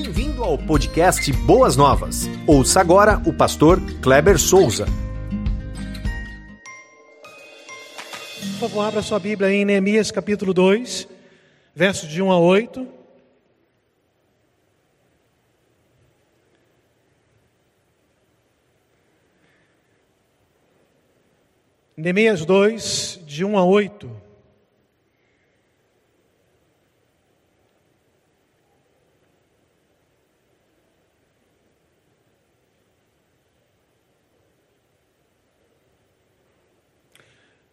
Bem-vindo ao podcast Boas Novas. Ouça agora o pastor Kleber Souza. Por favor, abra sua Bíblia em Neemias capítulo 2, versos de 1 a 8. Neemias 2, de 1 a 8.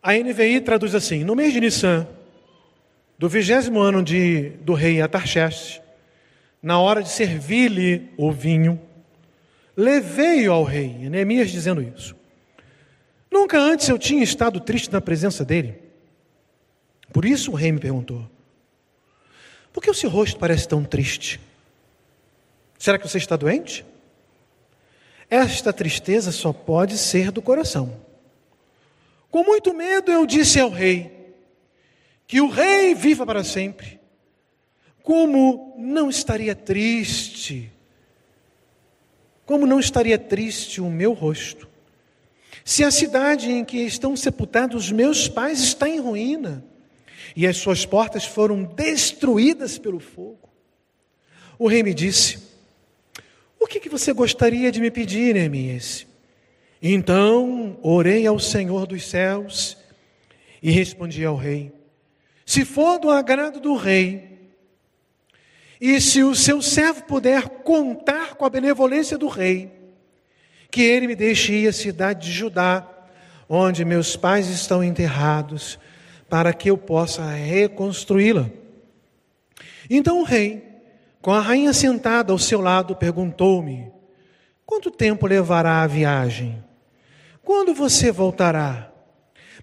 A NVI traduz assim: No mês de Nissan, do vigésimo ano de, do rei Atarxerxes, na hora de servir-lhe o vinho, levei-o ao rei. Neemias dizendo isso. Nunca antes eu tinha estado triste na presença dele. Por isso o rei me perguntou: Por que o seu rosto parece tão triste? Será que você está doente? Esta tristeza só pode ser do coração. Com muito medo eu disse ao rei: Que o rei viva para sempre. Como não estaria triste? Como não estaria triste o meu rosto? Se a cidade em que estão sepultados meus pais está em ruína e as suas portas foram destruídas pelo fogo. O rei me disse: O que, que você gostaria de me pedir, Neemias? Então orei ao Senhor dos céus e respondi ao rei: Se for do agrado do rei, e se o seu servo puder contar com a benevolência do rei, que ele me deixe ir à cidade de Judá, onde meus pais estão enterrados, para que eu possa reconstruí-la. Então o rei, com a rainha sentada ao seu lado, perguntou-me: Quanto tempo levará a viagem? Quando você voltará?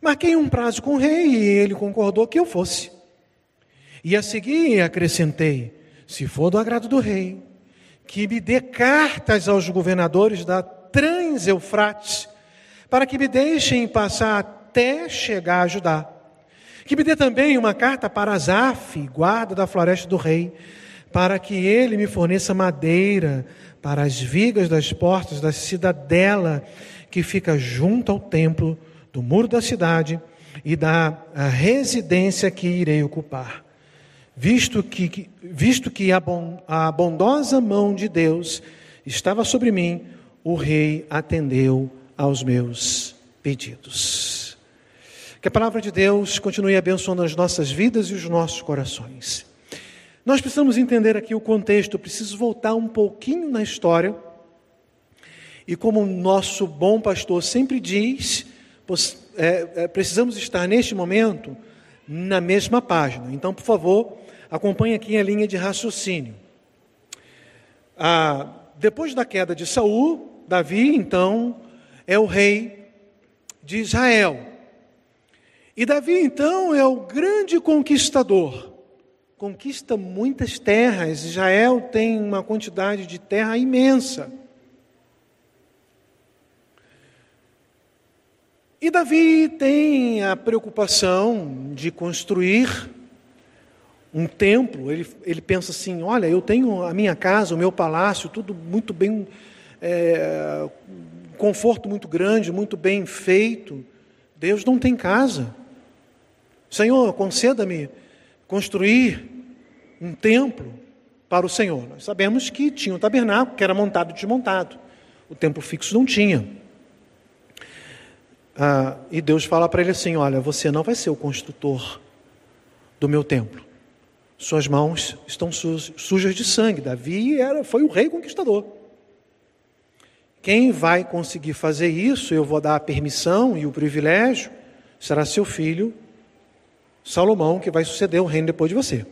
Marquei um prazo com o rei e ele concordou que eu fosse. E a seguir acrescentei: se for do agrado do rei, que me dê cartas aos governadores da Trans-Eufrates, para que me deixem passar até chegar a Judá. Que me dê também uma carta para Azaf, guarda da floresta do rei, para que ele me forneça madeira para as vigas das portas da cidadela que fica junto ao templo, do muro da cidade e da residência que irei ocupar. Visto que, visto que a, a bondosa mão de Deus estava sobre mim, o rei atendeu aos meus pedidos. Que a palavra de Deus continue abençoando as nossas vidas e os nossos corações. Nós precisamos entender aqui o contexto, preciso voltar um pouquinho na história e como o nosso bom pastor sempre diz, é, é, precisamos estar neste momento na mesma página. Então, por favor, acompanhe aqui a linha de raciocínio. Ah, depois da queda de Saul, Davi, então, é o rei de Israel. E Davi, então, é o grande conquistador. Conquista muitas terras. Israel tem uma quantidade de terra imensa. E Davi tem a preocupação de construir um templo. Ele, ele pensa assim: olha, eu tenho a minha casa, o meu palácio, tudo muito bem, é, conforto muito grande, muito bem feito. Deus não tem casa. Senhor, conceda-me construir um templo para o Senhor. Nós sabemos que tinha um tabernáculo que era montado e desmontado. O templo fixo não tinha. Ah, e Deus fala para ele assim: Olha, você não vai ser o construtor do meu templo. Suas mãos estão sujas de sangue. Davi era, foi o rei conquistador. Quem vai conseguir fazer isso, eu vou dar a permissão e o privilégio, será seu filho, Salomão, que vai suceder o reino depois de você.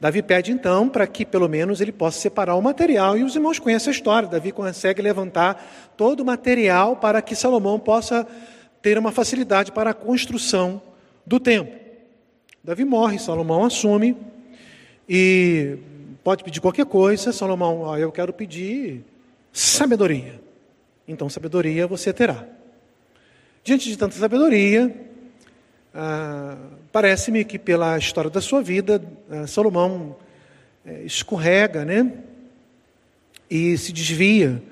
Davi pede então para que pelo menos ele possa separar o material, e os irmãos conhecem a história. Davi consegue levantar todo o material para que Salomão possa ter uma facilidade para a construção do templo. Davi morre, Salomão assume e pode pedir qualquer coisa. Salomão, ó, eu quero pedir sabedoria. Então, sabedoria você terá. Diante de tanta sabedoria, ah, Parece-me que pela história da sua vida, ah, Salomão é, escorrega, né? E se desvia,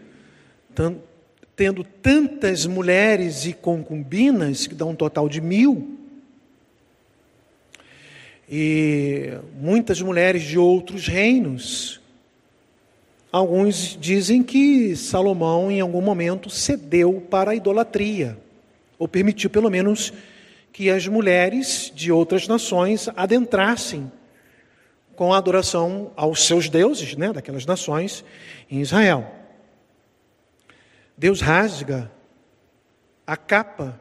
tendo tantas mulheres e concubinas, que dá um total de mil, e muitas mulheres de outros reinos. Alguns dizem que Salomão, em algum momento, cedeu para a idolatria, ou permitiu, pelo menos, que as mulheres de outras nações adentrassem com a adoração aos seus deuses, né, daquelas nações, em Israel. Deus rasga a capa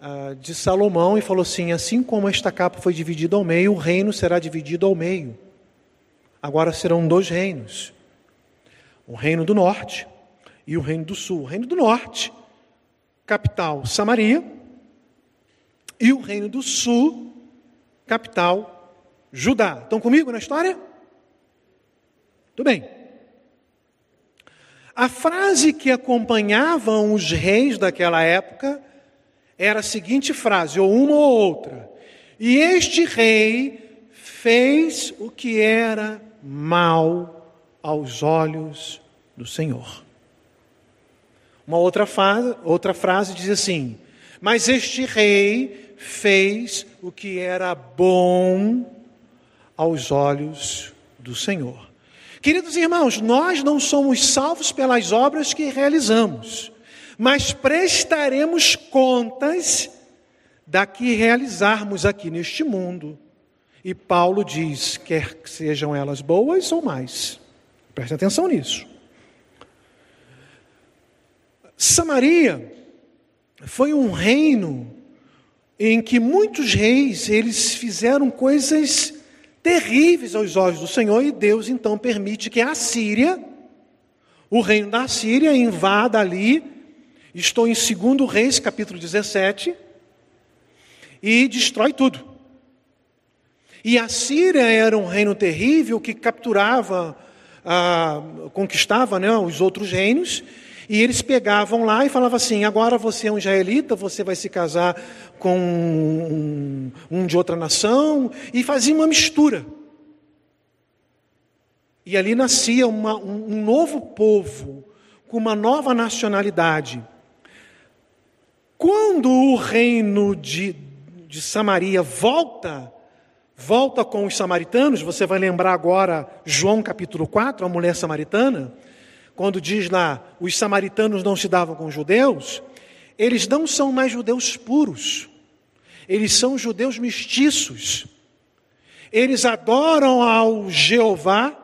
ah, de Salomão e falou assim: assim como esta capa foi dividida ao meio, o reino será dividido ao meio. Agora serão dois reinos: o reino do norte e o reino do sul. O reino do norte, capital Samaria, e o reino do sul, capital Judá. Estão comigo na história? Tudo bem. A frase que acompanhavam os reis daquela época era a seguinte frase, ou uma ou outra: E este rei fez o que era mal aos olhos do Senhor. Uma outra, frase, outra frase diz assim: Mas este rei fez o que era bom aos olhos do Senhor. Queridos irmãos, nós não somos salvos pelas obras que realizamos, mas prestaremos contas da que realizarmos aqui neste mundo. E Paulo diz: quer que sejam elas boas ou mais. Preste atenção nisso. Samaria foi um reino em que muitos reis eles fizeram coisas terríveis aos olhos do Senhor, e Deus então permite que a Síria, o reino da Síria, invada ali. Estou em 2 Reis, capítulo 17, e destrói tudo. E a Síria era um reino terrível que capturava, ah, conquistava né, os outros reinos, e eles pegavam lá e falavam assim: agora você é um israelita, você vai se casar com um, um de outra nação, e faziam uma mistura. E ali nascia uma, um, um novo povo, com uma nova nacionalidade. Quando o reino de, de Samaria volta, volta com os samaritanos, você vai lembrar agora João capítulo 4, a mulher samaritana quando diz lá, os samaritanos não se davam com os judeus, eles não são mais judeus puros, eles são judeus mestiços. Eles adoram ao Jeová,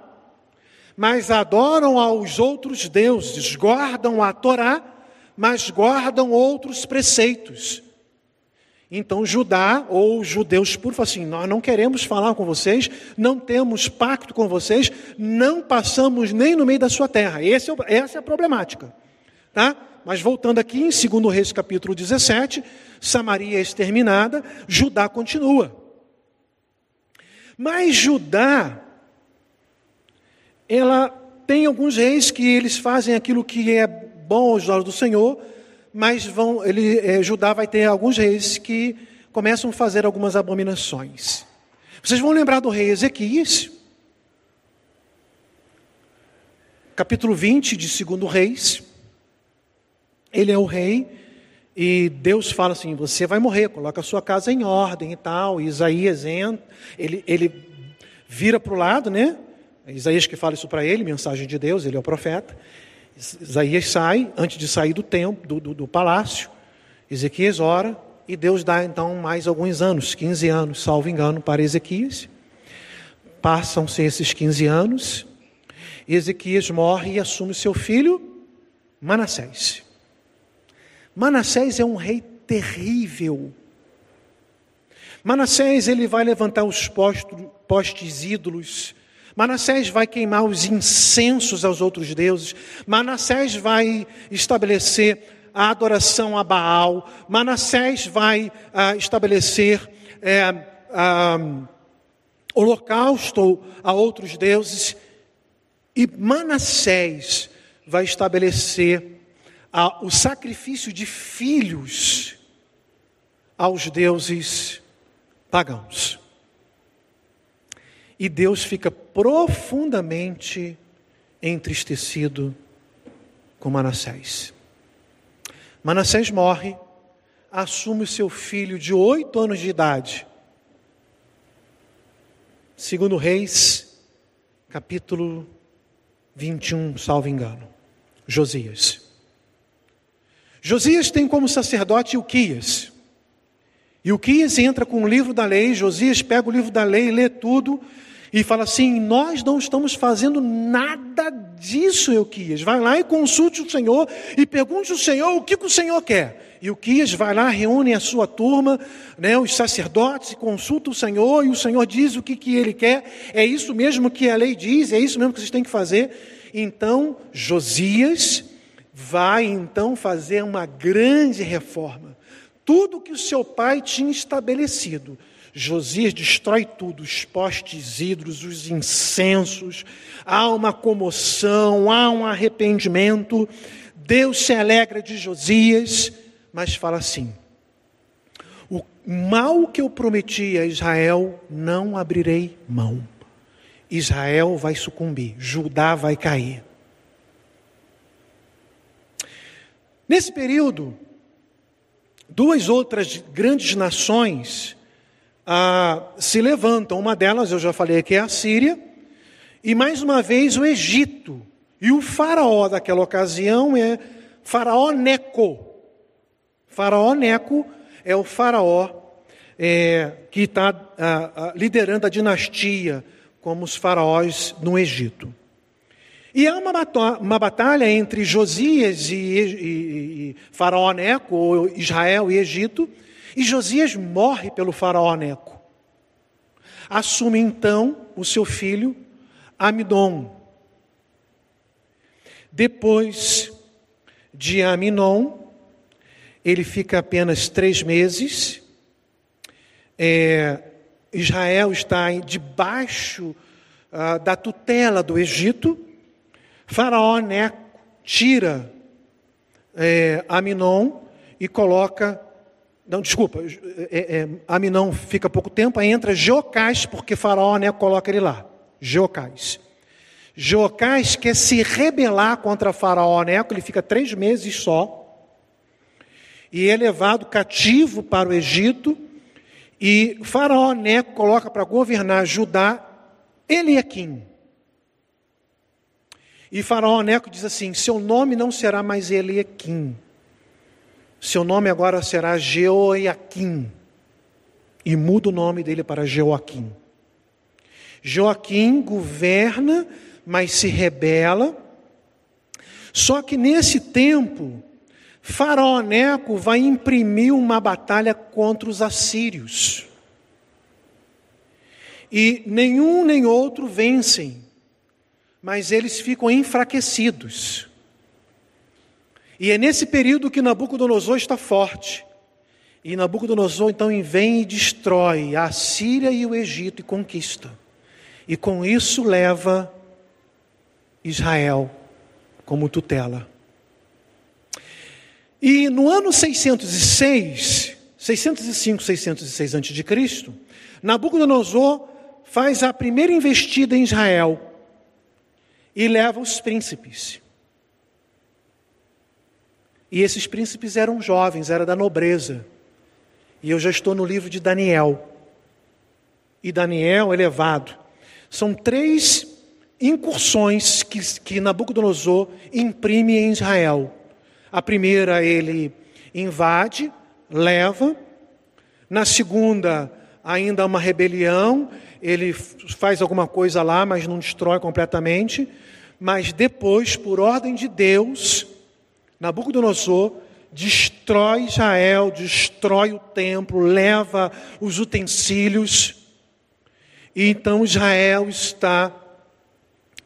mas adoram aos outros deuses, guardam a Torá, mas guardam outros preceitos. Então Judá ou judeus por assim, nós não queremos falar com vocês, não temos pacto com vocês, não passamos nem no meio da sua terra. É, essa é a problemática. Tá? Mas voltando aqui em 2 Reis capítulo 17, Samaria é exterminada, Judá continua. Mas Judá, ela tem alguns reis que eles fazem aquilo que é bom aos olhos do Senhor, mas vão, ele, é, Judá vai ter alguns reis que começam a fazer algumas abominações. Vocês vão lembrar do rei Ezequias, capítulo 20 de 2 Reis. Ele é o rei e Deus fala assim: você vai morrer, coloca a sua casa em ordem e tal. E Isaías entra, ele, ele vira para o lado, né? É Isaías que fala isso para ele, mensagem de Deus, ele é o profeta. Isaías sai, antes de sair do templo, do, do, do palácio, Ezequias ora, e Deus dá então mais alguns anos, 15 anos, salvo engano, para Ezequias. Passam-se esses 15 anos, Ezequias morre e assume seu filho, Manassés. Manassés é um rei terrível. Manassés ele vai levantar os postos, postes ídolos Manassés vai queimar os incensos aos outros deuses. Manassés vai estabelecer a adoração a Baal. Manassés vai ah, estabelecer é, ah, holocausto a outros deuses. E Manassés vai estabelecer ah, o sacrifício de filhos aos deuses pagãos. E Deus fica profundamente entristecido com Manassés. Manassés morre, assume o seu filho de oito anos de idade. Segundo Reis, capítulo 21, salvo engano. Josias. Josias tem como sacerdote Ilquias. Ilquias entra com o livro da lei, Josias pega o livro da lei, lê tudo e fala assim: Nós não estamos fazendo nada disso, Euquias. Vai lá e consulte o Senhor e pergunte ao Senhor o que, que o Senhor quer. E o Quias vai lá, reúne a sua turma, né, os sacerdotes, consulta o Senhor, e o Senhor diz o que, que ele quer. É isso mesmo que a lei diz, é isso mesmo que vocês têm que fazer. Então, Josias vai então fazer uma grande reforma. Tudo que o seu pai tinha estabelecido, Josias destrói tudo, os postes hídros, os incensos, há uma comoção, há um arrependimento. Deus se alegra de Josias, mas fala assim: o mal que eu prometi a Israel, não abrirei mão. Israel vai sucumbir, Judá vai cair. Nesse período, duas outras grandes nações ah, se levantam. Uma delas, eu já falei que é a Síria, e mais uma vez o Egito. E o faraó daquela ocasião é Faraó Neco. Faraó Neco é o faraó é, que está liderando a dinastia, como os faraós no Egito. E há uma, uma batalha entre Josias e, e, e Faraó Neco, ou Israel e Egito, e Josias morre pelo faraó Neco. Assume então o seu filho Amidon. Depois de Aminon, ele fica apenas três meses. É, Israel está debaixo ah, da tutela do Egito. Faraó Neco tira é, Aminon e coloca não, desculpa, é, é, Aminão fica pouco tempo, aí entra Geocás, porque Faraó né, coloca ele lá. Geocás. Geocás quer se rebelar contra Faraó Neco, ele fica três meses só, e é levado cativo para o Egito, e Faraó Neco coloca para governar Judá Eliakim. E Faraó Neco diz assim: seu nome não será mais Eliakim, seu nome agora será Jeoiaquim. E muda o nome dele para Joaquim. Joaquim governa, mas se rebela. Só que nesse tempo, Faraó Neco vai imprimir uma batalha contra os assírios. E nenhum nem outro vencem, mas eles ficam enfraquecidos. E é nesse período que Nabucodonosor está forte. E Nabucodonosor então vem e destrói a Síria e o Egito e conquista. E com isso leva Israel como tutela. E no ano 606, 605, 606 a.C., Nabucodonosor faz a primeira investida em Israel e leva os príncipes. E esses príncipes eram jovens, era da nobreza. E eu já estou no livro de Daniel. E Daniel elevado. São três incursões que, que Nabucodonosor imprime em Israel. A primeira, ele invade, leva. Na segunda, ainda uma rebelião, ele faz alguma coisa lá, mas não destrói completamente. Mas depois, por ordem de Deus, Nabucodonosor destrói Israel, destrói o templo, leva os utensílios, e então Israel está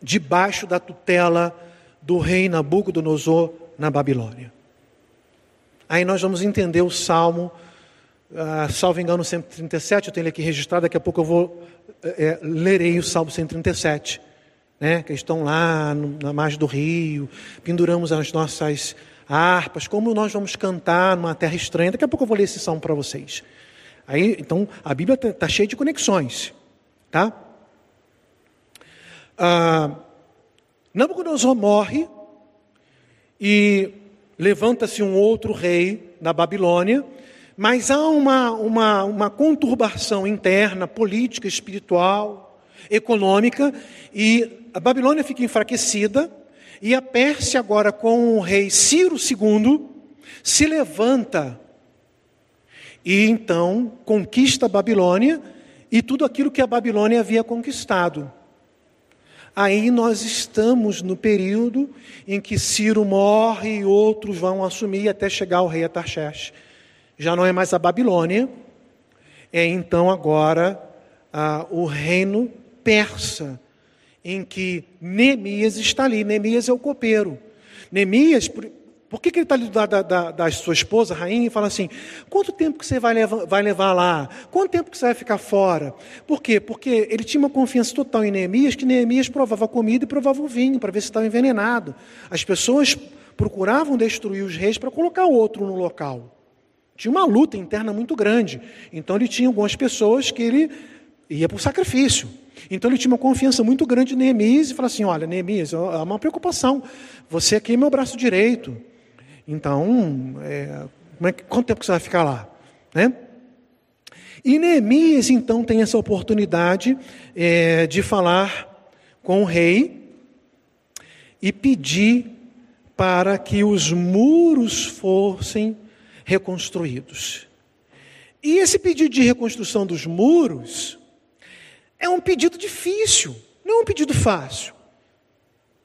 debaixo da tutela do rei Nabucodonosor na Babilônia. Aí nós vamos entender o Salmo, uh, salvo engano, 137, eu tenho ele aqui registrado, daqui a pouco eu vou é, lerei o Salmo 137 né, que estão lá no, na margem do rio, penduramos as nossas harpas, como nós vamos cantar numa terra estranha. Daqui a pouco eu vou ler esse salmo para vocês. Aí, então, a Bíblia está tá cheia de conexões, tá? Ah, Nabucodonosor morre e levanta-se um outro rei na Babilônia, mas há uma, uma, uma conturbação interna, política, espiritual, econômica, e a Babilônia fica enfraquecida, e a Pérsia, agora com o rei Ciro II, se levanta e então conquista a Babilônia e tudo aquilo que a Babilônia havia conquistado. Aí nós estamos no período em que Ciro morre e outros vão assumir até chegar ao rei Atarxerxes. Já não é mais a Babilônia, é então agora ah, o reino persa, em que Neemias está ali. Neemias é o copeiro. Neemias, por que, que ele está ali da, da, da, sua esposa, rainha, e fala assim: quanto tempo que você vai levar, vai levar lá? Quanto tempo que você vai ficar fora? Por quê? Porque ele tinha uma confiança total em Neemias, que Neemias provava comida e provava o vinho, para ver se estava envenenado. As pessoas procuravam destruir os reis para colocar outro no local. Tinha uma luta interna muito grande. Então ele tinha algumas pessoas que ele ia para o sacrifício. Então ele tinha uma confiança muito grande em Neemias e falou assim: Olha, Neemias, é uma preocupação. Você aqui é meu braço direito. Então, é, é, quanto tempo que você vai ficar lá? Né? E Neemias, então, tem essa oportunidade é, de falar com o rei e pedir para que os muros fossem reconstruídos. E esse pedido de reconstrução dos muros é um pedido difícil, não é um pedido fácil.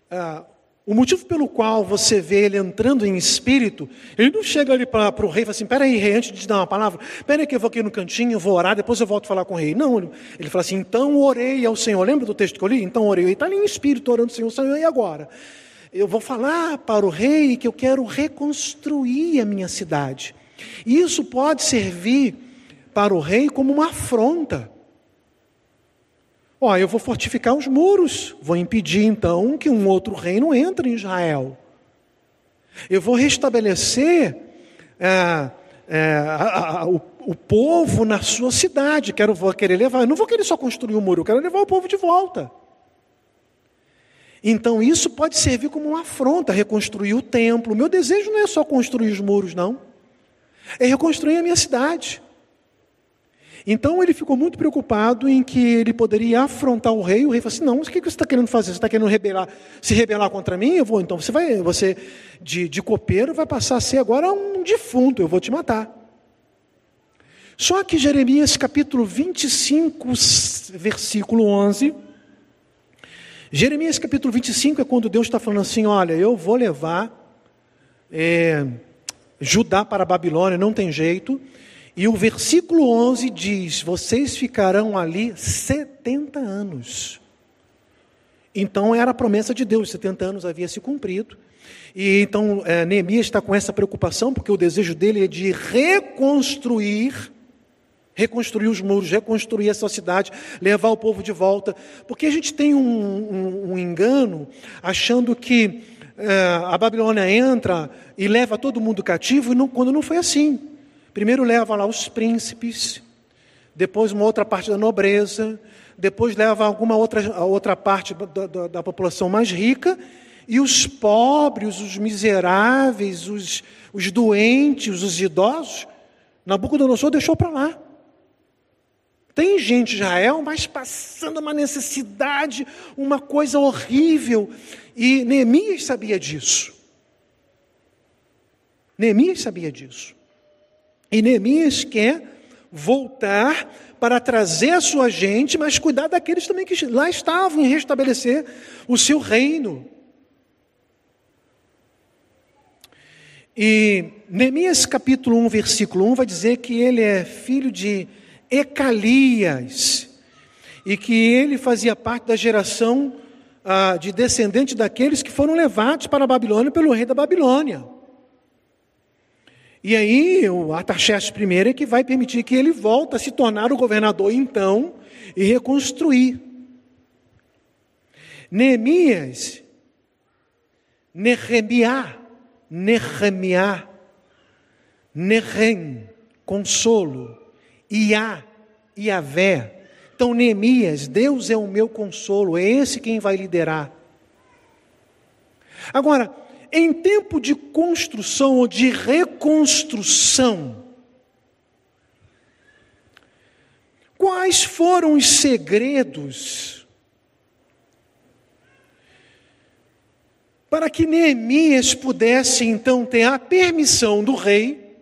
Ah, o motivo pelo qual você vê ele entrando em espírito, ele não chega ali para o rei e fala assim: peraí, rei, antes de dar uma palavra, peraí que eu vou aqui no cantinho, vou orar, depois eu volto falar com o rei. Não, ele fala assim: então orei ao Senhor. Lembra do texto que eu li? Então orei. Ele está ali em espírito orando ao Senhor, Senhor, e agora? Eu vou falar para o rei que eu quero reconstruir a minha cidade. E isso pode servir para o rei como uma afronta. Ó, eu vou fortificar os muros, vou impedir então que um outro reino entre em Israel. Eu vou restabelecer é, é, a, a, o, o, povo na sua cidade. Quero, vou querer levar, eu não vou querer só construir um muro, eu quero levar o povo de volta. Então isso pode servir como uma afronta, reconstruir o templo. Meu desejo não é só construir os muros, não. É reconstruir a minha cidade. Então ele ficou muito preocupado em que ele poderia afrontar o rei. O rei falou assim: Não, o que você está querendo fazer? Você está querendo rebelar, se rebelar contra mim? Eu vou. Então você vai, você de, de copeiro vai passar a ser agora um defunto. Eu vou te matar. Só que Jeremias capítulo 25, versículo 11. Jeremias capítulo 25 é quando Deus está falando assim: Olha, eu vou levar é, Judá para a Babilônia, não tem jeito. E o versículo 11 diz: Vocês ficarão ali 70 anos. Então era a promessa de Deus, 70 anos havia se cumprido. E então é, Neemias está com essa preocupação, porque o desejo dele é de reconstruir, reconstruir os muros, reconstruir essa cidade, levar o povo de volta. Porque a gente tem um, um, um engano, achando que é, a Babilônia entra e leva todo mundo cativo, e não, quando não foi assim. Primeiro leva lá os príncipes, depois uma outra parte da nobreza, depois leva alguma outra, outra parte da, da, da população mais rica, e os pobres, os miseráveis, os, os doentes, os idosos, Nabucodonosor deixou para lá. Tem gente Israel, mas passando uma necessidade, uma coisa horrível. E Neemias sabia disso. Neemias sabia disso. E Neemias quer voltar para trazer a sua gente, mas cuidar daqueles também que lá estavam em restabelecer o seu reino. E Neemias capítulo 1, versículo 1 vai dizer que ele é filho de Ecalias e que ele fazia parte da geração ah, de descendente daqueles que foram levados para a Babilônia pelo rei da Babilônia. E aí o Artaxerxes I é que vai permitir que ele volte a se tornar o governador então e reconstruir. Neemias, Nehemiah, Nehemiah, Nehem, consolo, Iá, Iavé, Então, Neemias, Deus é o meu consolo, é esse quem vai liderar. Agora, em tempo de construção ou de reconstrução, quais foram os segredos para que Neemias pudesse então ter a permissão do rei?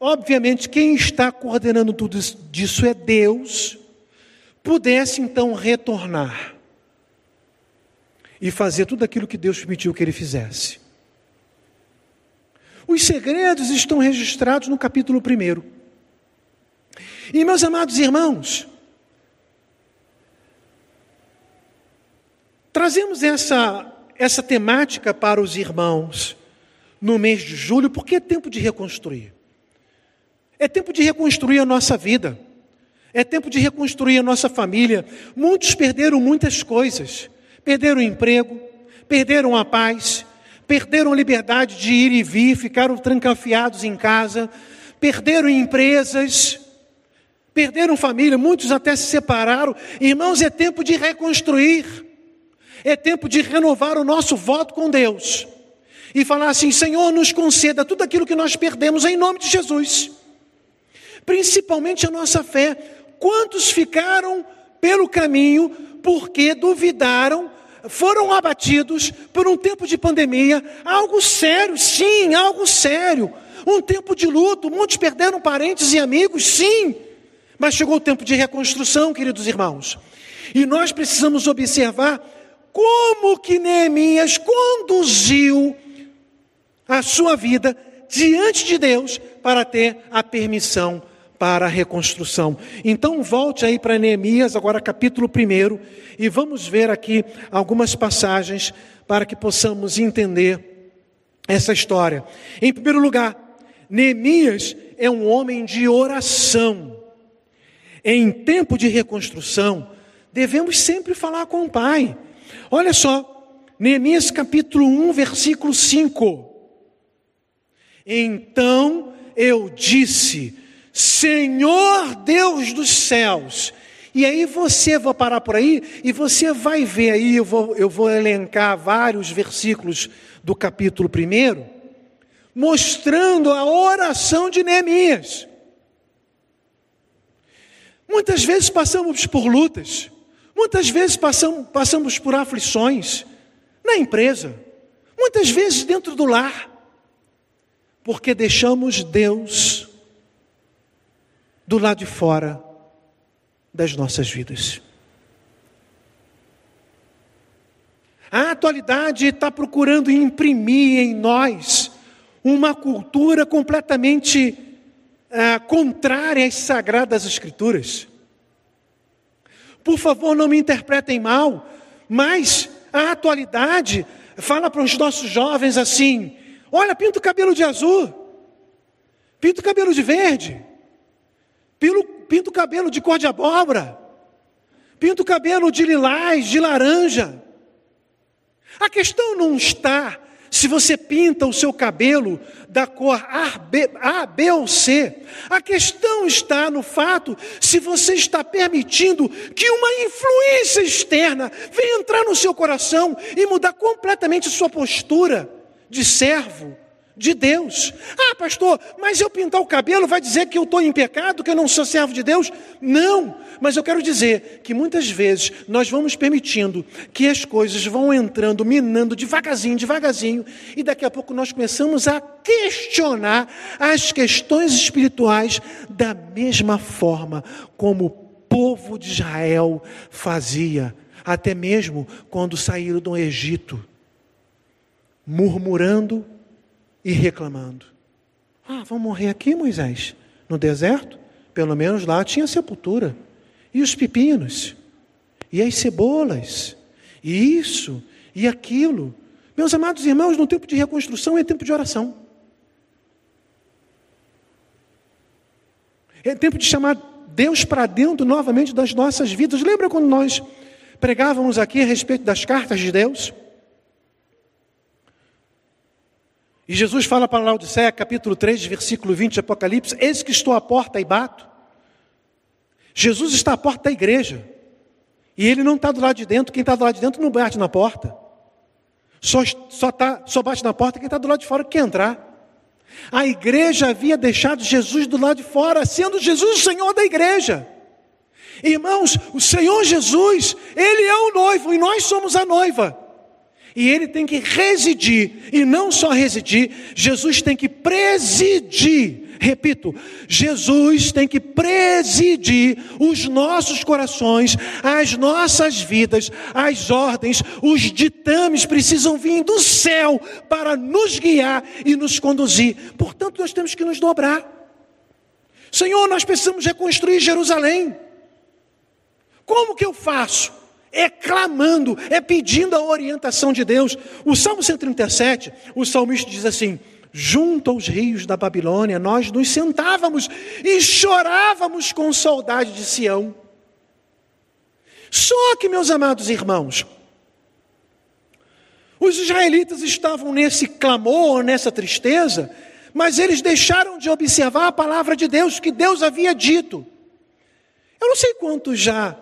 Obviamente, quem está coordenando tudo isso é Deus, pudesse então retornar e fazer tudo aquilo que Deus permitiu que ele fizesse. Os segredos estão registrados no capítulo 1. E, meus amados irmãos, trazemos essa, essa temática para os irmãos no mês de julho, porque é tempo de reconstruir. É tempo de reconstruir a nossa vida. É tempo de reconstruir a nossa família. Muitos perderam muitas coisas perderam o emprego, perderam a paz, perderam a liberdade de ir e vir, ficaram trancafiados em casa, perderam empresas, perderam família, muitos até se separaram. Irmãos, é tempo de reconstruir, é tempo de renovar o nosso voto com Deus e falar assim: Senhor, nos conceda tudo aquilo que nós perdemos em nome de Jesus, principalmente a nossa fé. Quantos ficaram pelo caminho porque duvidaram foram abatidos por um tempo de pandemia, algo sério, sim, algo sério. Um tempo de luto, muitos perderam parentes e amigos, sim. Mas chegou o tempo de reconstrução, queridos irmãos. E nós precisamos observar como que Neemias conduziu a sua vida diante de Deus para ter a permissão para a reconstrução. Então volte aí para Neemias, agora capítulo 1, e vamos ver aqui algumas passagens para que possamos entender essa história. Em primeiro lugar, Neemias é um homem de oração. Em tempo de reconstrução, devemos sempre falar com o Pai. Olha só, Neemias capítulo 1, versículo 5. Então eu disse: Senhor Deus dos céus. E aí você, vou parar por aí, e você vai ver aí, eu vou, eu vou elencar vários versículos do capítulo 1, mostrando a oração de Neemias. Muitas vezes passamos por lutas, muitas vezes passamos, passamos por aflições na empresa, muitas vezes dentro do lar, porque deixamos Deus do lado de fora das nossas vidas. A atualidade está procurando imprimir em nós uma cultura completamente ah, contrária às sagradas escrituras. Por favor, não me interpretem mal, mas a atualidade fala para os nossos jovens assim: olha, pinta o cabelo de azul, pinta o cabelo de verde, pinta o cabelo de cor de abóbora, pinta o cabelo de lilás, de laranja. A questão não está se você pinta o seu cabelo da cor A, B, A, B ou C. A questão está no fato se você está permitindo que uma influência externa venha entrar no seu coração e mudar completamente sua postura de servo de Deus. Ah, pastor, mas eu pintar o cabelo vai dizer que eu estou em pecado, que eu não sou servo de Deus? Não, mas eu quero dizer que muitas vezes nós vamos permitindo que as coisas vão entrando, minando devagarzinho, devagarzinho, e daqui a pouco nós começamos a questionar as questões espirituais da mesma forma como o povo de Israel fazia, até mesmo quando saíram do Egito, murmurando e reclamando. Ah, vão morrer aqui, Moisés? No deserto? Pelo menos lá tinha sepultura. E os pepinos? E as cebolas? E isso? E aquilo? Meus amados irmãos, no tempo de reconstrução é tempo de oração. É tempo de chamar Deus para dentro novamente das nossas vidas. Lembra quando nós pregávamos aqui a respeito das cartas de Deus? E Jesus fala para Laodiceia, capítulo 3, versículo 20 de Apocalipse: Eis que estou à porta e bato. Jesus está à porta da igreja. E ele não está do lado de dentro, quem está do lado de dentro não bate na porta. Só, só, tá, só bate na porta quem está do lado de fora que quer entrar. A igreja havia deixado Jesus do lado de fora, sendo Jesus o Senhor da igreja. Irmãos, o Senhor Jesus, Ele é o noivo e nós somos a noiva. E Ele tem que residir, e não só residir, Jesus tem que presidir Repito, Jesus tem que presidir os nossos corações, as nossas vidas, as ordens, os ditames precisam vir do céu para nos guiar e nos conduzir. Portanto, nós temos que nos dobrar. Senhor, nós precisamos reconstruir Jerusalém. Como que eu faço? É clamando, é pedindo a orientação de Deus. O Salmo 137, o salmista diz assim: junto aos rios da Babilônia, nós nos sentávamos e chorávamos com saudade de Sião. Só que, meus amados irmãos, os israelitas estavam nesse clamor, nessa tristeza, mas eles deixaram de observar a palavra de Deus que Deus havia dito. Eu não sei quantos já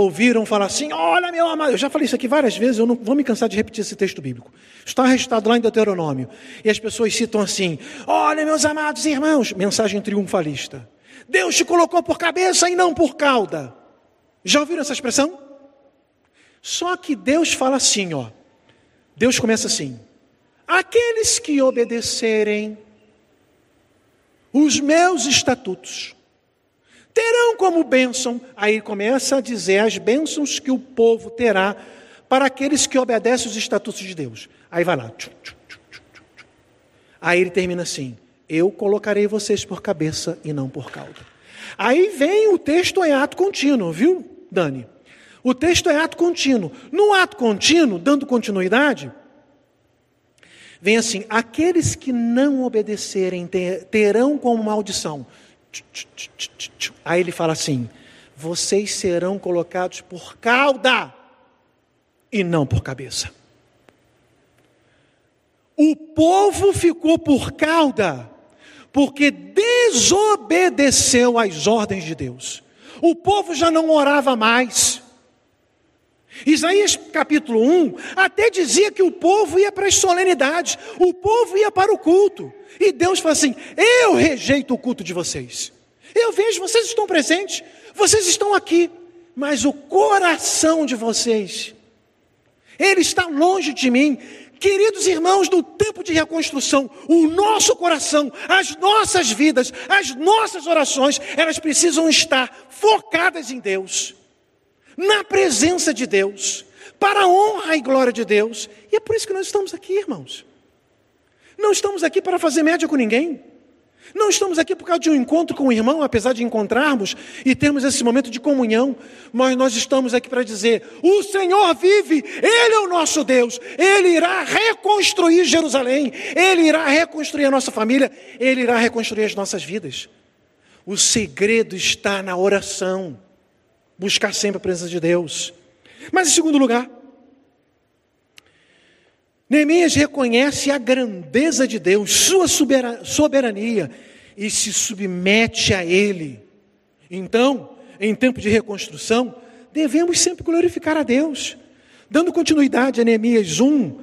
ouviram falar assim: Olha, meu amado, eu já falei isso aqui várias vezes, eu não vou me cansar de repetir esse texto bíblico. Está registrado lá em Deuteronômio. E as pessoas citam assim: Olha, meus amados irmãos, mensagem triunfalista. Deus te colocou por cabeça e não por cauda. Já ouviram essa expressão? Só que Deus fala assim, ó. Deus começa assim: Aqueles que obedecerem os meus estatutos, terão como bênção, aí começa a dizer as bênçãos que o povo terá para aqueles que obedecem os estatutos de Deus. Aí vai lá. Aí ele termina assim: Eu colocarei vocês por cabeça e não por cauda. Aí vem o texto em ato contínuo, viu, Dani? O texto é ato contínuo. No ato contínuo, dando continuidade, vem assim: aqueles que não obedecerem terão como maldição Aí ele fala assim: vocês serão colocados por cauda e não por cabeça. O povo ficou por cauda porque desobedeceu às ordens de Deus. O povo já não orava mais. Isaías capítulo 1 até dizia que o povo ia para as solenidades, o povo ia para o culto. E Deus fala assim: Eu rejeito o culto de vocês. Eu vejo, vocês estão presentes, vocês estão aqui, mas o coração de vocês, ele está longe de mim. Queridos irmãos do tempo de reconstrução, o nosso coração, as nossas vidas, as nossas orações, elas precisam estar focadas em Deus na presença de Deus, para a honra e glória de Deus. E é por isso que nós estamos aqui, irmãos. Não estamos aqui para fazer média com ninguém. Não estamos aqui por causa de um encontro com o irmão, apesar de encontrarmos e termos esse momento de comunhão, mas nós estamos aqui para dizer: o Senhor vive, Ele é o nosso Deus, Ele irá reconstruir Jerusalém, Ele irá reconstruir a nossa família, Ele irá reconstruir as nossas vidas. O segredo está na oração buscar sempre a presença de Deus. Mas em segundo lugar, Neemias reconhece a grandeza de Deus, sua soberania, e se submete a Ele. Então, em tempo de reconstrução, devemos sempre glorificar a Deus. Dando continuidade a Neemias 1,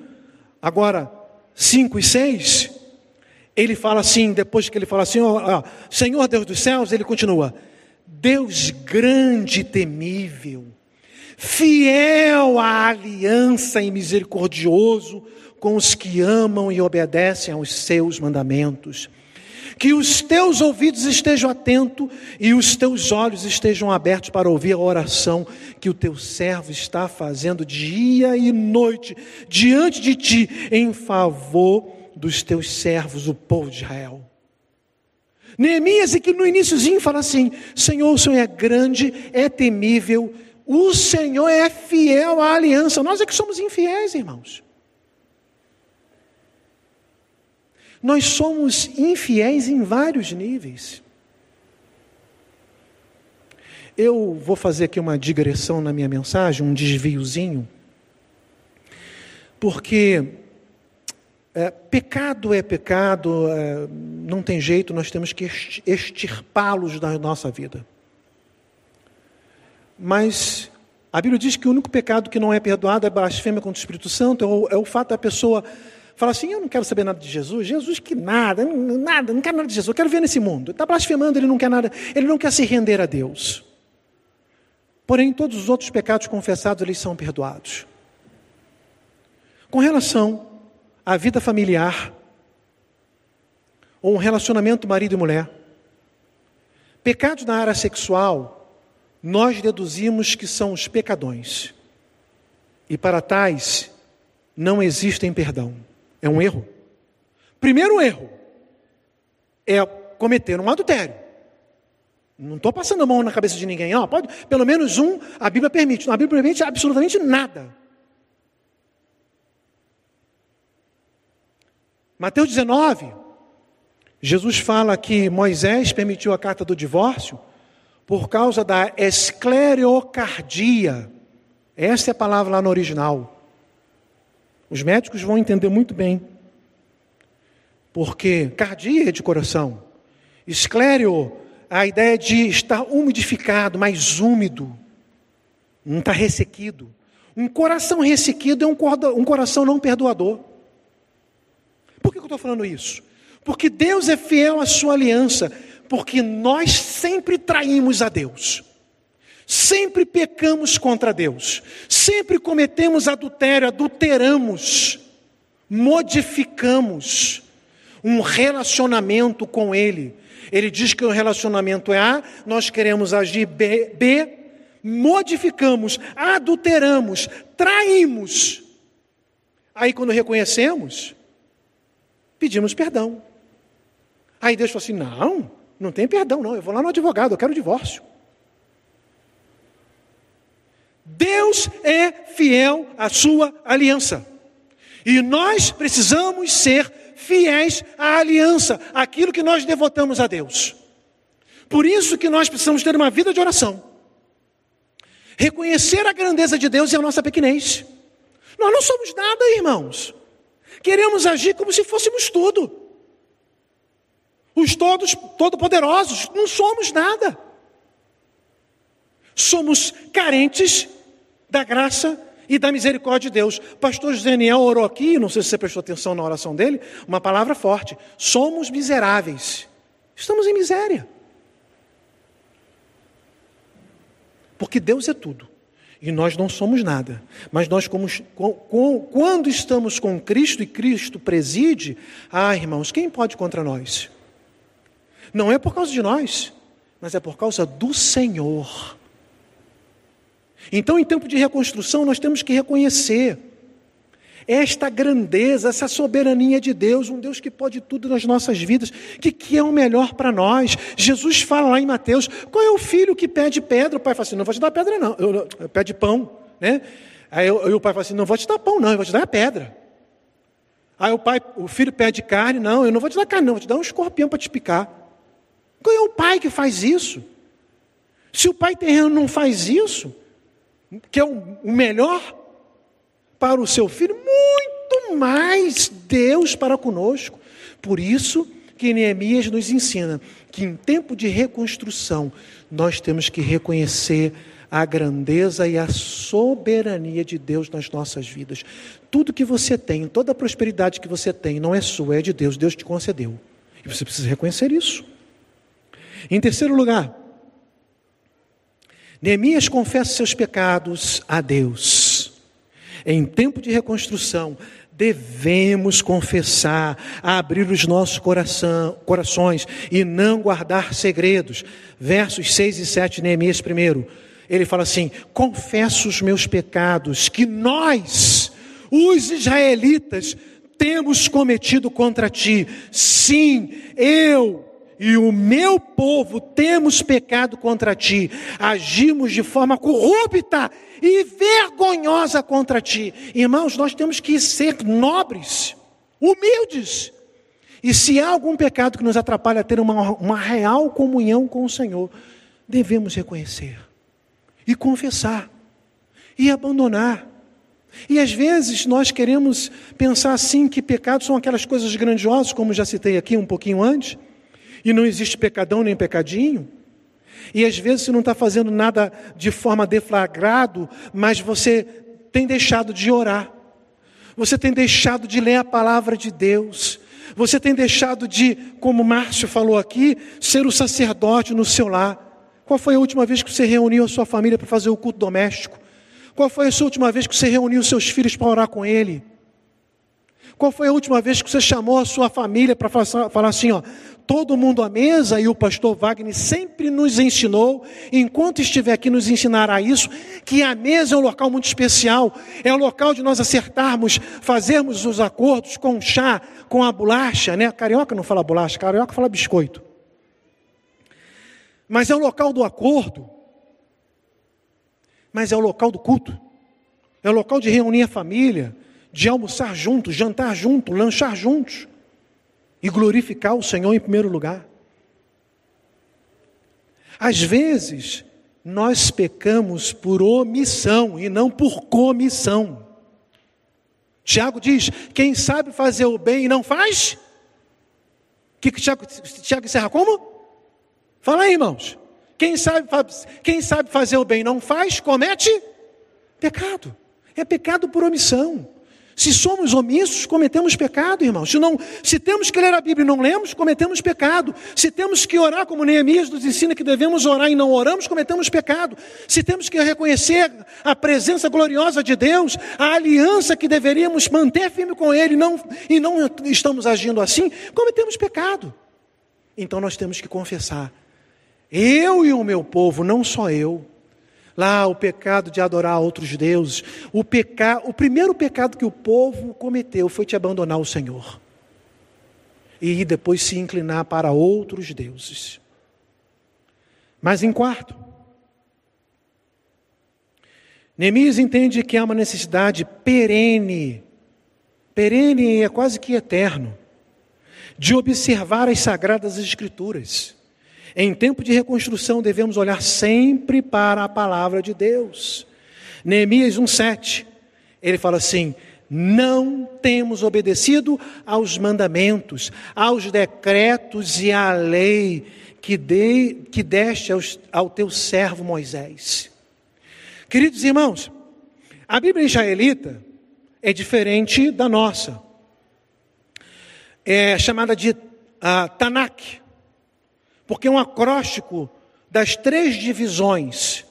agora 5 e 6, ele fala assim, depois que ele fala assim, ó, ó, Senhor Deus dos céus, ele continua, Deus grande e temível, fiel à aliança e misericordioso com os que amam e obedecem aos seus mandamentos. Que os teus ouvidos estejam atentos e os teus olhos estejam abertos para ouvir a oração que o teu servo está fazendo dia e noite diante de ti em favor dos teus servos, o povo de Israel. Neemias, que no iníciozinho fala assim: Senhor, o Senhor é grande, é temível, o Senhor é fiel à aliança. Nós é que somos infiéis, irmãos. Nós somos infiéis em vários níveis. Eu vou fazer aqui uma digressão na minha mensagem, um desviozinho, porque é, pecado é pecado, é, não tem jeito, nós temos que extirpá-los da nossa vida. Mas a Bíblia diz que o único pecado que não é perdoado é blasfêmia contra o Espírito Santo, é o, é o fato da pessoa falar assim: Eu não quero saber nada de Jesus, Jesus que nada, nada, não quero nada de Jesus, eu quero ver nesse mundo. Está blasfemando, ele não quer nada, ele não quer se render a Deus. Porém, todos os outros pecados confessados, eles são perdoados. Com relação à vida familiar, ou um relacionamento marido e mulher, pecados na área sexual, nós deduzimos que são os pecadões. E para tais, não existem perdão. É um erro. Primeiro erro é cometer um adultério. Não estou passando a mão na cabeça de ninguém. Pode, pelo menos um, a Bíblia permite. A Bíblia permite absolutamente nada. Mateus 19, Jesus fala que Moisés permitiu a carta do divórcio por causa da esclerocardia. Essa é a palavra lá no original. Os médicos vão entender muito bem. Porque cardia é de coração. Escléreo a ideia de estar umidificado, mais úmido, não está ressequido. Um coração ressequido é um coração não perdoador. Por que eu estou falando isso? Porque Deus é fiel à sua aliança, porque nós sempre traímos a Deus, sempre pecamos contra Deus, sempre cometemos adultério, adulteramos, modificamos um relacionamento com Ele ele diz que o relacionamento é A, nós queremos agir B, B modificamos, adulteramos, traímos. Aí, quando reconhecemos, pedimos perdão. Aí Deus falou assim: não, não tem perdão, não. Eu vou lá no advogado, eu quero divórcio. Deus é fiel à sua aliança. E nós precisamos ser fiéis à aliança, aquilo que nós devotamos a Deus. Por isso que nós precisamos ter uma vida de oração. Reconhecer a grandeza de Deus e a nossa pequenez. Nós não somos nada, irmãos. Queremos agir como se fôssemos tudo. Os todos todo-poderosos, não somos nada. Somos carentes da graça e da misericórdia de Deus. pastor José Daniel orou aqui, não sei se você prestou atenção na oração dele, uma palavra forte. Somos miseráveis. Estamos em miséria. Porque Deus é tudo. E nós não somos nada. Mas nós, como, com, quando estamos com Cristo e Cristo preside, ah, irmãos, quem pode contra nós? Não é por causa de nós, mas é por causa do Senhor. Então, em tempo de reconstrução, nós temos que reconhecer esta grandeza, essa soberania de Deus, um Deus que pode tudo nas nossas vidas, que, que é o melhor para nós. Jesus fala lá em Mateus: qual é o filho que pede pedra? O pai fala assim: não vou te dar pedra, não, eu, eu, pede pão. Né? Aí, eu, aí o pai fala assim: não vou te dar pão, não, eu vou te dar a pedra. Aí o, pai, o filho pede carne, não, eu não vou te dar carne, não, vou te dar um escorpião para te picar. Qual é o pai que faz isso? Se o pai terreno não faz isso, que é o melhor para o seu filho, muito mais Deus para conosco. Por isso que Neemias nos ensina que em tempo de reconstrução nós temos que reconhecer a grandeza e a soberania de Deus nas nossas vidas. Tudo que você tem, toda a prosperidade que você tem, não é sua, é de Deus, Deus te concedeu. E você precisa reconhecer isso. Em terceiro lugar, Neemias confessa seus pecados a Deus. Em tempo de reconstrução, devemos confessar, abrir os nossos coração, corações e não guardar segredos. Versos 6 e 7, Neemias primeiro. Ele fala assim: confesso os meus pecados que nós, os israelitas, temos cometido contra ti. Sim, eu, e o meu povo temos pecado contra ti, agimos de forma corrupta e vergonhosa contra ti. Irmãos, nós temos que ser nobres, humildes. E se há algum pecado que nos atrapalha a ter uma, uma real comunhão com o Senhor, devemos reconhecer e confessar e abandonar. E às vezes nós queremos pensar assim que pecados são aquelas coisas grandiosas, como já citei aqui um pouquinho antes, e não existe pecadão nem pecadinho. E às vezes você não está fazendo nada de forma deflagrado, mas você tem deixado de orar. Você tem deixado de ler a palavra de Deus. Você tem deixado de, como Márcio falou aqui, ser o sacerdote no seu lar. Qual foi a última vez que você reuniu a sua família para fazer o culto doméstico? Qual foi a última vez que você reuniu seus filhos para orar com ele? Qual foi a última vez que você chamou a sua família para falar assim, ó, todo mundo à mesa, e o pastor Wagner sempre nos ensinou, enquanto estiver aqui, nos ensinará isso, que a mesa é um local muito especial, é o local de nós acertarmos, fazermos os acordos com o chá, com a bolacha, né? Carioca não fala bolacha, carioca fala biscoito. Mas é o local do acordo, mas é o local do culto, é o local de reunir a família, de almoçar juntos, jantar juntos, lanchar juntos e glorificar o Senhor em primeiro lugar. Às vezes, nós pecamos por omissão e não por comissão. Tiago diz: quem sabe fazer o bem e não faz? Que Tiago, Tiago encerra como? Fala aí, irmãos. Quem sabe, quem sabe fazer o bem e não faz, comete pecado. É pecado por omissão. Se somos omissos, cometemos pecado, irmãos. Se, não, se temos que ler a Bíblia e não lemos, cometemos pecado. Se temos que orar, como Neemias nos ensina que devemos orar e não oramos, cometemos pecado. Se temos que reconhecer a presença gloriosa de Deus, a aliança que deveríamos manter firme com Ele não, e não estamos agindo assim, cometemos pecado. Então nós temos que confessar. Eu e o meu povo, não só eu, Lá o pecado de adorar outros deuses. O, peca... o primeiro pecado que o povo cometeu foi te abandonar o Senhor. E depois se inclinar para outros deuses. Mas em quarto, Neemias entende que há uma necessidade perene, perene é quase que eterno, de observar as sagradas escrituras. Em tempo de reconstrução, devemos olhar sempre para a palavra de Deus. Neemias 1,7, ele fala assim: não temos obedecido aos mandamentos, aos decretos e à lei que, de, que deste aos, ao teu servo Moisés. Queridos irmãos, a Bíblia israelita é diferente da nossa. É chamada de uh, Tanakh porque é um acróstico das três divisões.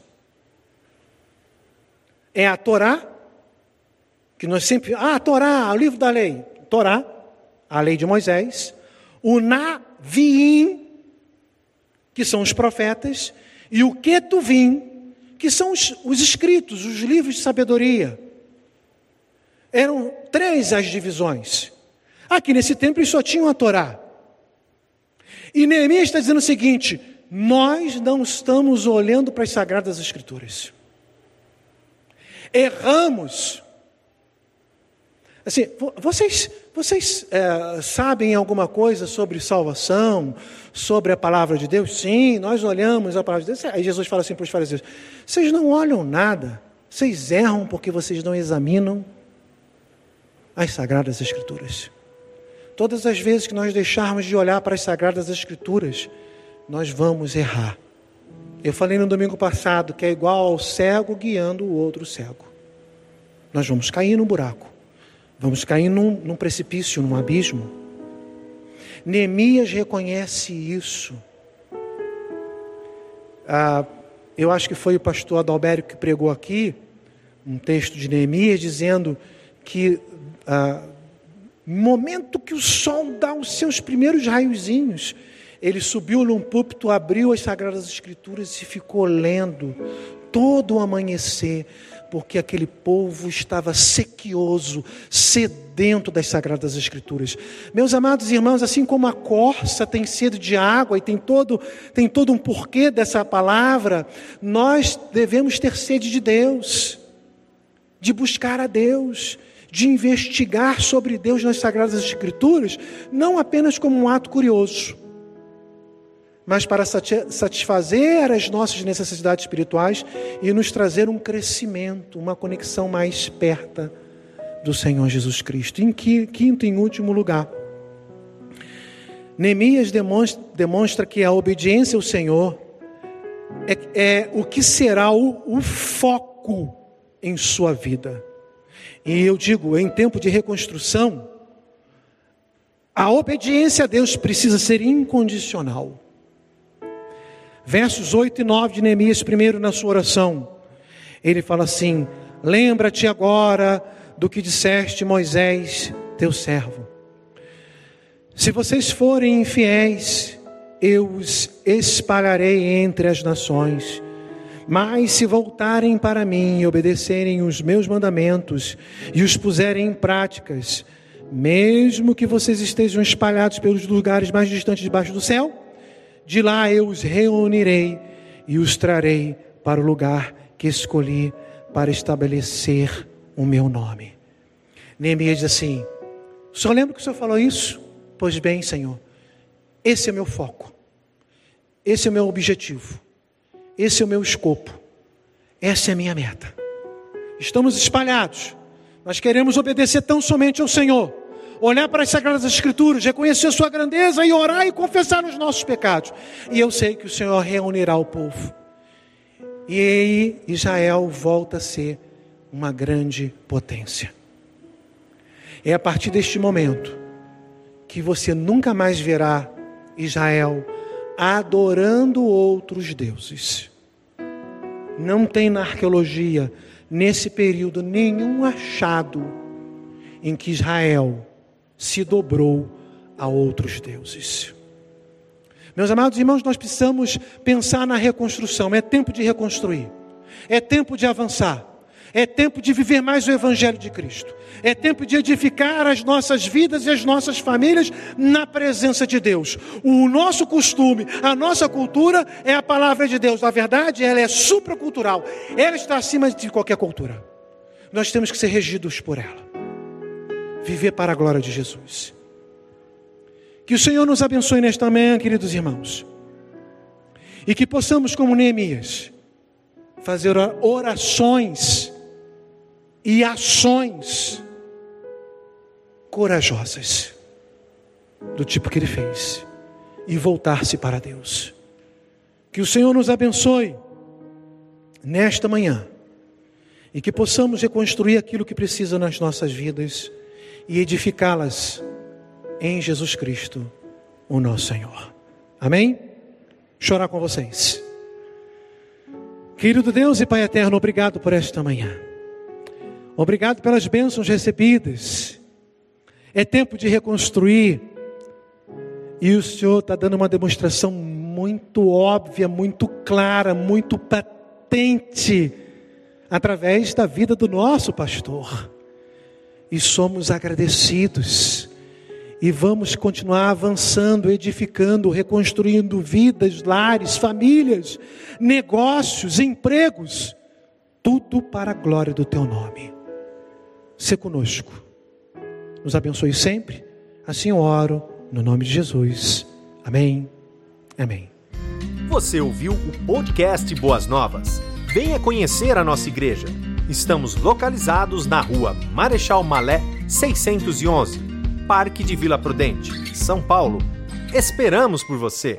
É a Torá, que nós sempre. Ah, a Torá, o livro da lei. Torá, a lei de Moisés. O Naviim, que são os profetas. E o Ketuvim, que são os, os escritos, os livros de sabedoria. Eram três as divisões. Aqui nesse templo só tinha a Torá. E Neemias está dizendo o seguinte: nós não estamos olhando para as Sagradas Escrituras. Erramos. Assim, vocês, vocês é, sabem alguma coisa sobre salvação, sobre a palavra de Deus? Sim, nós olhamos a palavra de Deus. Aí Jesus fala assim para os fariseus: vocês não olham nada, vocês erram porque vocês não examinam as Sagradas Escrituras. Todas as vezes que nós deixarmos de olhar para as Sagradas Escrituras, nós vamos errar. Eu falei no domingo passado que é igual ao cego guiando o outro cego. Nós vamos cair num buraco, vamos cair num, num precipício, num abismo. Neemias reconhece isso. Ah, eu acho que foi o pastor Adalberto que pregou aqui, um texto de Neemias, dizendo que ah, momento que o sol dá os seus primeiros raiozinhos, ele subiu num púlpito, abriu as Sagradas Escrituras e ficou lendo todo o amanhecer, porque aquele povo estava sequioso, sedento das Sagradas Escrituras. Meus amados irmãos, assim como a corça tem sede de água e tem todo, tem todo um porquê dessa palavra, nós devemos ter sede de Deus, de buscar a Deus de investigar sobre Deus nas Sagradas Escrituras, não apenas como um ato curioso, mas para satisfazer as nossas necessidades espirituais e nos trazer um crescimento, uma conexão mais perto do Senhor Jesus Cristo. Em quinto e último lugar, Neemias demonstra, demonstra que a obediência ao Senhor é, é o que será o, o foco em sua vida. E eu digo, em tempo de reconstrução, a obediência a Deus precisa ser incondicional. Versos 8 e 9 de Neemias, primeiro na sua oração, ele fala assim: Lembra-te agora do que disseste, Moisés, teu servo. Se vocês forem infiéis, eu os espalharei entre as nações. Mas se voltarem para mim e obedecerem os meus mandamentos e os puserem em práticas, mesmo que vocês estejam espalhados pelos lugares mais distantes debaixo do céu, de lá eu os reunirei e os trarei para o lugar que escolhi para estabelecer o meu nome. Neemias diz assim: o senhor lembra que o senhor falou isso? Pois bem, Senhor, esse é meu foco, esse é o meu objetivo, esse é o meu escopo, essa é a minha meta. Estamos espalhados, nós queremos obedecer tão somente ao Senhor, olhar para as Sagradas Escrituras, reconhecer a Sua grandeza e orar e confessar os nossos pecados. E eu sei que o Senhor reunirá o povo. E aí Israel volta a ser uma grande potência. É a partir deste momento que você nunca mais verá Israel adorando outros deuses. Não tem na arqueologia, nesse período, nenhum achado em que Israel se dobrou a outros deuses. Meus amados irmãos, nós precisamos pensar na reconstrução. É tempo de reconstruir, é tempo de avançar. É tempo de viver mais o Evangelho de Cristo. É tempo de edificar as nossas vidas e as nossas famílias na presença de Deus. O nosso costume, a nossa cultura é a palavra de Deus. Na verdade, ela é supracultural. Ela está acima de qualquer cultura. Nós temos que ser regidos por ela. Viver para a glória de Jesus. Que o Senhor nos abençoe nesta manhã, queridos irmãos. E que possamos, como Neemias, fazer orações e ações corajosas, do tipo que ele fez, e voltar-se para Deus. Que o Senhor nos abençoe nesta manhã e que possamos reconstruir aquilo que precisa nas nossas vidas e edificá-las em Jesus Cristo, o nosso Senhor. Amém? Chorar com vocês. Querido Deus e Pai eterno, obrigado por esta manhã. Obrigado pelas bênçãos recebidas. É tempo de reconstruir. E o Senhor está dando uma demonstração muito óbvia, muito clara, muito patente, através da vida do nosso pastor. E somos agradecidos. E vamos continuar avançando, edificando, reconstruindo vidas, lares, famílias, negócios, empregos, tudo para a glória do Teu nome ser conosco. Nos abençoe sempre. Assim eu oro, no nome de Jesus. Amém. Amém. Você ouviu o podcast Boas Novas? Venha conhecer a nossa igreja. Estamos localizados na rua Marechal Malé 611, Parque de Vila Prudente, São Paulo. Esperamos por você!